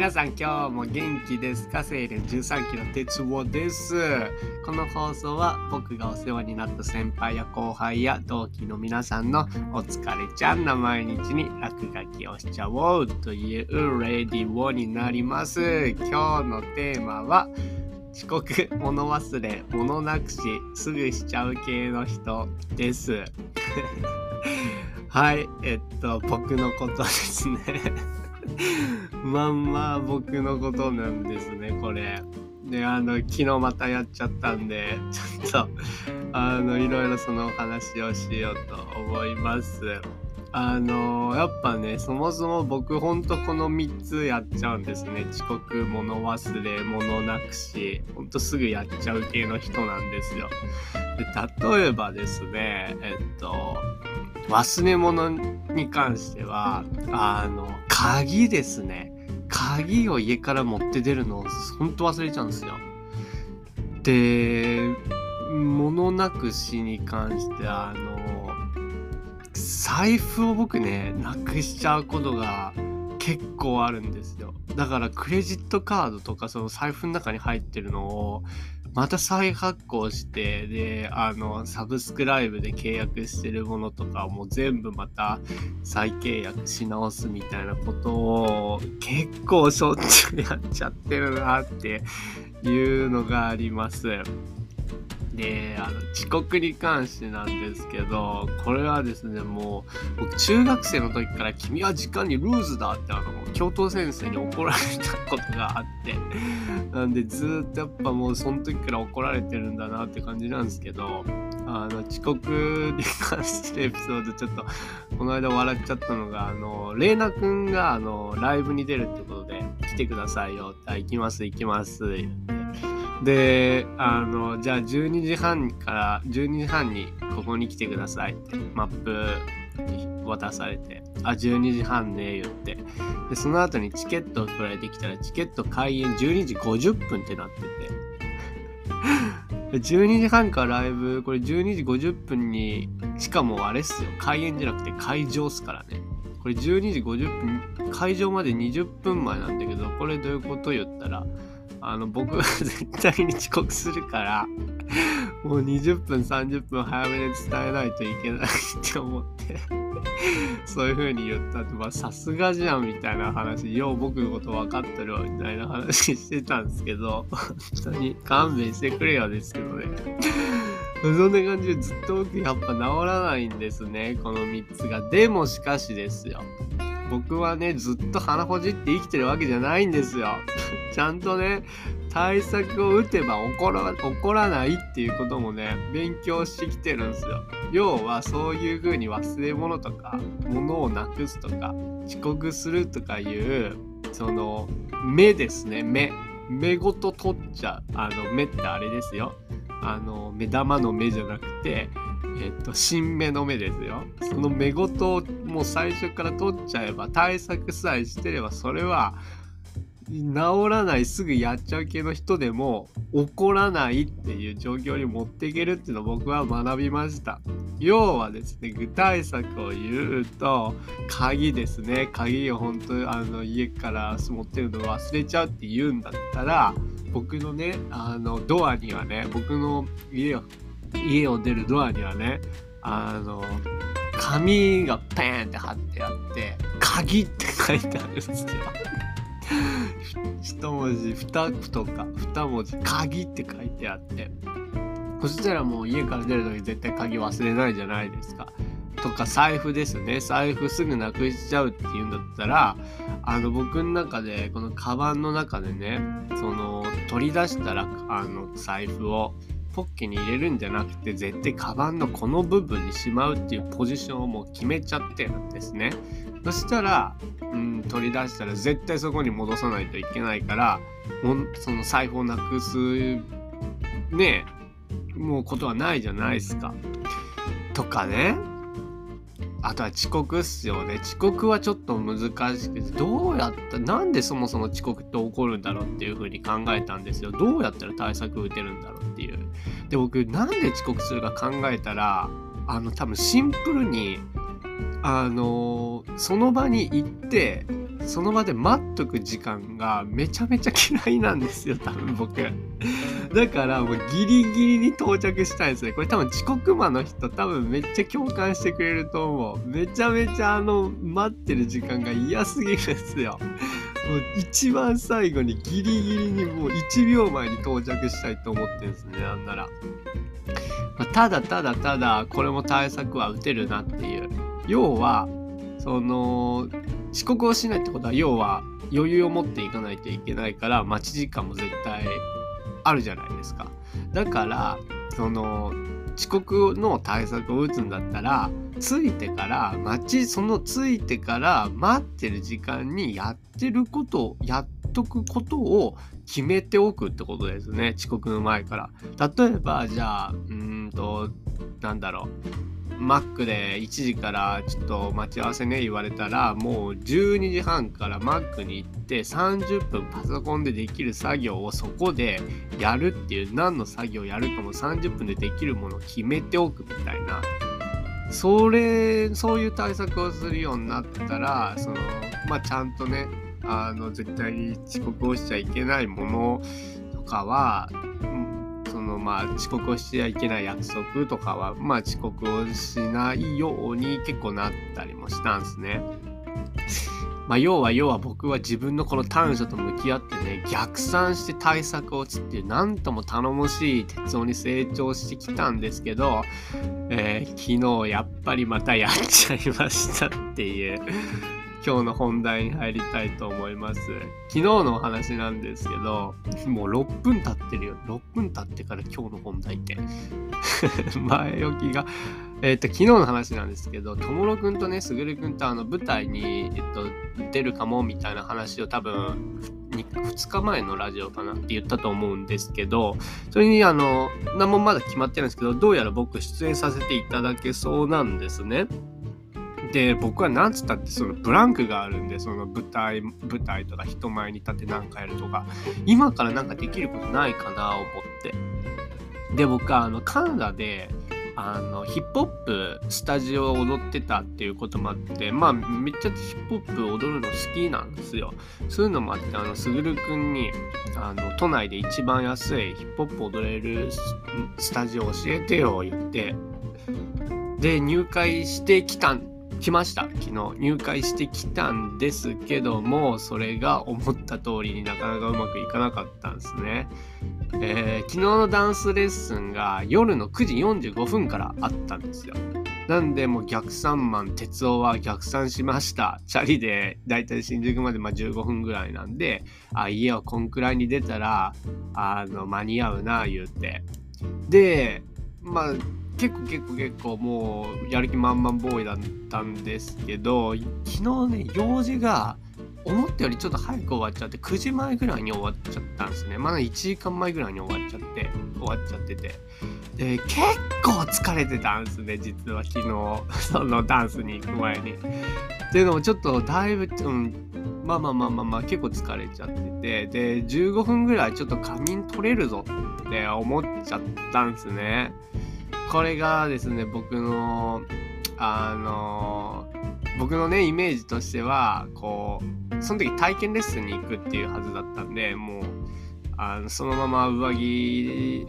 皆さん今日も元気ですか？精錬13期の鉄夫ですこの放送は僕がお世話になった先輩や後輩や同期の皆さんのお疲れちゃんな毎日に落書きをしちゃおうというレディオになります今日のテーマは遅刻、物忘れ、物なくし、すぐしちゃう系の人です。はい、えっと、僕のことですね。まんま僕のことなんですね、これ。で、あの、昨日またやっちゃったんで、ちょっと、あの、いろいろそのお話をしようと思います。あのやっぱねそもそも僕ほんとこの3つやっちゃうんですね遅刻物忘れ物なくしほんとすぐやっちゃう系の人なんですよで例えばですねえっと忘れ物に関してはあの鍵ですね。鍵を家から持って出るのをほんと忘れちゃうんですよ。で物なくしに関してあの財布を僕ねなくしちゃうことが結構あるんですよ。だからクレジットカードとかその財布の中に入ってるのをまた再発行してであのサブスクライブで契約してるものとかも全部また再契約し直すみたいなことを結構しょっちゅうやっちゃってるなっていうのがあります。であの遅刻に関してなんですけどこれはですねもう僕中学生の時から「君は時間にルーズだ」ってあの教頭先生に怒られたことがあってなんでずっとやっぱもうその時から怒られてるんだなって感じなんですけどあの遅刻に関してエピソードちょっとこの間笑っちゃったのがあのレイナくんがあのライブに出るってことで来てくださいよって「行きます行きます」ってで、あの、じゃあ12時半から12時半にここに来てくださいってマップ渡されて、あ、12時半ね、言って。で、その後にチケットを送られてきたら、チケット開演12時50分ってなってて。12時半からライブ、これ12時50分に、しかもあれっすよ、開演じゃなくて会場っすからね。これ12時50分、会場まで20分前なんだけど、これどういうこと言ったら、あの僕は 絶対に遅刻するからもう20分30分早めで伝えないといけないって思ってそういう風に言ったってまあさすがじゃんみたいな話よう僕のこと分かってるわみたいな話してたんですけど本当に勘弁してくれよですけどね。そんな感じでずっと僕やっぱ治らないんですねこの3つが。でもしかしですよ。僕はねずっと鼻ほじって生きてるわけじゃないんですよ。ちゃんとね対策を打てば起こら起こらないっていうこともね勉強してきてるんですよ。要はそういう風に忘れ物とか物をなくすとか遅刻するとかいうその目ですね。目。目ごと取っちゃう。あの目ってあれですよ。あの目玉の目じゃなくてえっと、新芽の目ですよ。その目ごとをもう最初から取っちゃえば、対策さえしてれば、それは、治らないすぐやっちゃう系の人でも怒らないっていう状況に持っていけるっていうのを僕は学びました要はですね具体策を言うと鍵ですね鍵を本当あの家から持ってるの忘れちゃうって言うんだったら僕のねあのドアにはね僕の家を家を出るドアにはねあの紙がペーンって貼ってあって「鍵」って書いてあるんですよ。一文字二句とか二文字「鍵」って書いてあってそしたらもう家から出る時絶対鍵忘れないじゃないですか。とか財布ですね財布すぐなくしちゃうっていうんだったらあの僕の中でこのカバンの中でねその取り出したらあの財布をポッケに入れるんじゃなくて絶対カバンのこの部分にしまうっていうポジションをもう決めちゃってるんですね。そしたら、うん、取り出したら絶対そこに戻さないといけないからもその財布をなくすねもうことはないじゃないですか。とかねあとは遅刻っすよね。遅刻はちょっと難しくて、どうやったなんでそもそも遅刻って起こるんだろうっていうふうに考えたんですよ。どうやったら対策打てるんだろうっていう。で、僕、なんで遅刻するか考えたら、あの、多分シンプルに、あの、その場に行って、その場で待っとく時間がめちゃめちゃ嫌いなんですよ多分僕。だからもうギリギリに到着したいですね。これ多分遅刻魔の人多分めっちゃ共感してくれると思う。めちゃめちゃあの待ってる時間が嫌すぎるんですよ。もう一番最後にギリギリにもう1秒前に到着したいと思ってるんですねなんなら、まあ、ただただただこれも対策は打てるなっていう。要はその遅刻をしないってことは要は余裕を持っていかないといけないから待ち時間も絶対あるじゃないですか。だからその遅刻の対策を打つんだったら着いてから待ちその着いてから待ってる時間にやってることをやっとくことを決めておくってことですね遅刻の前から。例えばじゃあうんとなんだろう。マックで1時からちょっと待ち合わせね言われたらもう12時半からマックに行って30分パソコンでできる作業をそこでやるっていう何の作業やるかも30分でできるものを決めておくみたいな。それそういう対策をするようになったらそのまあちゃんとねあの絶対に遅刻をしちゃいけないものとかはまあ遅刻をしちゃいけない約束とかはまあ遅刻をしないように結構なったりもしたんですね。まあ、要は要は僕は自分のこの短所と向き合ってね逆算して対策をつっていうなんとも頼もしい鉄夫に成長してきたんですけど、えー、昨日やっぱりまたやっちゃいましたっていう今日の本題に入りたいと思います。昨日のお話なんですけど、もう6分経ってるよ。6分経ってから今日の本題って。前置きが。えっ、と、昨日の話なんですけど、ともろくんとね、すぐるくんとあの舞台に、えっと、出るかもみたいな話を多分、2日前のラジオかなって言ったと思うんですけど、それにあの、何もまだ決まってないんですけど、どうやら僕出演させていただけそうなんですね。で僕は何つったってそのブランクがあるんでその舞台舞台とか人前に立って何かやるとか今からなんかできることないかな思って。で僕はあのカナダであのヒップホップスタジオを踊ってたっていうこともあってまあめっちゃヒップホップ踊るの好きなんですよ。そういうのもあってあのすぐるくんにあの都内で一番安いヒップホップ踊れるスタジオ教えてよ言ってで入会してきたん来ました。昨日入会してきたんですけどもそれが思った通りになかなかうまくいかなかったんですね、えー、昨日のダンスレッスンが夜の9時45分からあったんですよ。なんでもう逆算マン哲夫は逆算しました。チャリでだいたい新宿までま15分ぐらいなんであ家はこんくらいに出たらあの間に合うな言うて。でまあ結構結構結構もうやる気満々ボーイだったんですけど昨日ね用事が思ったよりちょっと早く終わっちゃって9時前ぐらいに終わっちゃったんですね。まだ1時間前ぐらいに終わっちゃって終わっちゃってて。で結構疲れてたんですね実は昨日。そのダンスに行く前に。っていうのもちょっとだいぶ、うん、まあまあまあまあまあ結構疲れちゃってて。で15分ぐらいちょっと仮眠取れるぞって思っちゃったんですね。これがですね、僕の、あの僕のね、イメージとしては、こう、その時体験レッスンに行くっていうはずだったんで、もう、あのそのまま上着、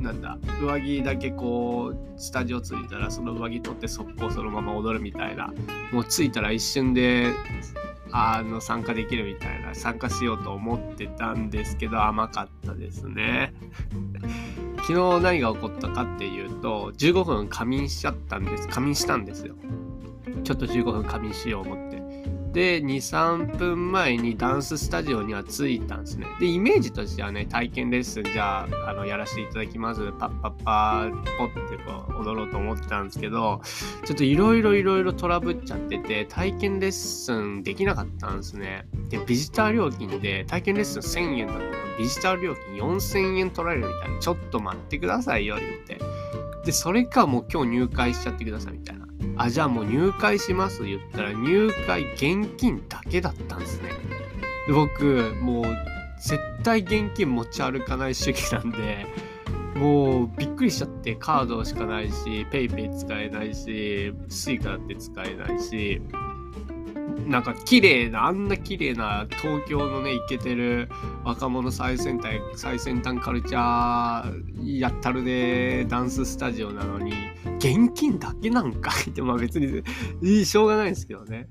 なんだ、上着だけこう、スタジオ着いたら、その上着取って速攻そのまま踊るみたいな、もう着いたら一瞬で、あの参加できるみたいな参加しようと思ってたんですけど甘かったですね。昨日何が起こったかっていうと15分仮眠しちゃったんです。仮眠したんですよ。ちょっと15分仮眠しよう思って。で23分前にダンススタジオには着いたんですね。でイメージとしてはね体験レッスンじゃああのやらせていただきます。パッパッパーポッてこう踊ろうと思ってたんですけどちょっといろいろいろいろトラブっちゃってて体験レッスンできなかったんですね。でビジター料金で体験レッスン1000円だったの。ビジター料金4000円取られるみたいな。ちょっと待ってくださいよ言って。でそれかもう今日入会しちゃってくださいみたいな。あ、じゃあもう入会します言ったら入会現金だけだったんですね。で僕、もう絶対現金持ち歩かない主義なんで、もうびっくりしちゃってカードしかないし、PayPay 使えないし、Suica だって使えないし、なんか綺麗なあんな綺麗な東京のねイケてる若者最先端最先端カルチャーやったるでダンススタジオなのに現金だけなんかい ってまあ別にいいしょうがないですけどね。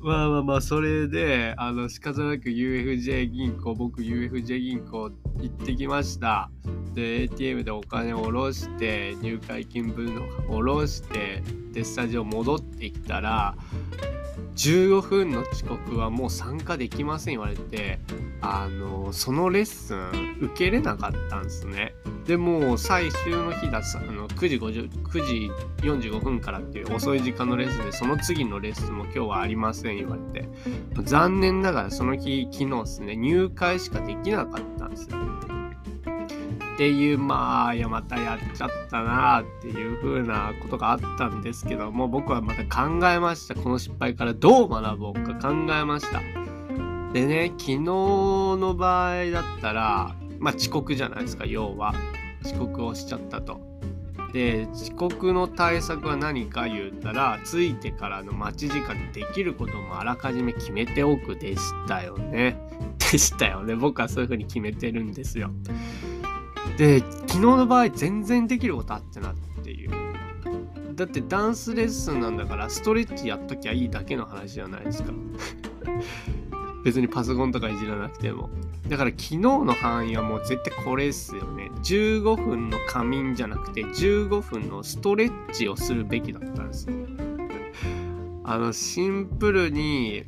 まあまあまあそれであの仕方なく UFJ 銀行僕 UFJ 銀行行ってきました。で ATM でお金を下ろして入会金分を下ろしてでスタジオ戻ってきたら15分の遅刻はもう参加できません言われてあのそのレッスン受けれなかったんですね。でも最終の日だあの9時50 9時45分からっていう遅い時間のレッスンでその次のレッスンも今日はありません言われて。残念ながらその日昨日ですね入会しかできなかったんですよ。っていうまあいやまたやっちゃったなっていう風なことがあったんですけども僕はまた考えました。この失敗からどう学ぼうか考えました。でね昨日の場合だったらまあ遅刻じゃないですか要は。遅刻をしちゃったと。で遅刻の対策は何か言ったら着いてからの待ち時間でできることもあらかじめ決めておくでしたよね。でしたよね。僕はそういう風に決めてるんですよ。で昨日の場合全然できることあってなっていう。だってダンスレッスンなんだからストレッチやっときゃいいだけの話じゃないですか。別にパソコンとかいじらなくても。だから昨日の範囲はもう絶対これっすよね。15分の仮眠じゃなくて15分のストレッチをするべきだったんですよ。あのシンプルに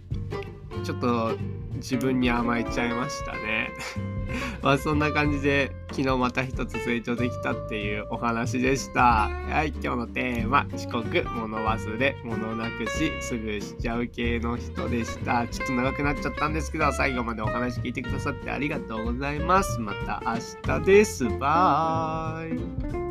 ちょっと自分に甘えちゃいましたね まあそんな感じで昨日また一つ成長できたっていうお話でした。はい、今日のテーマ、遅刻、物忘れ、物なくし、すぐしちゃう系の人でした。ちょっと長くなっちゃったんですけど、最後までお話聞いてくださってありがとうございます。また明日です。バイ。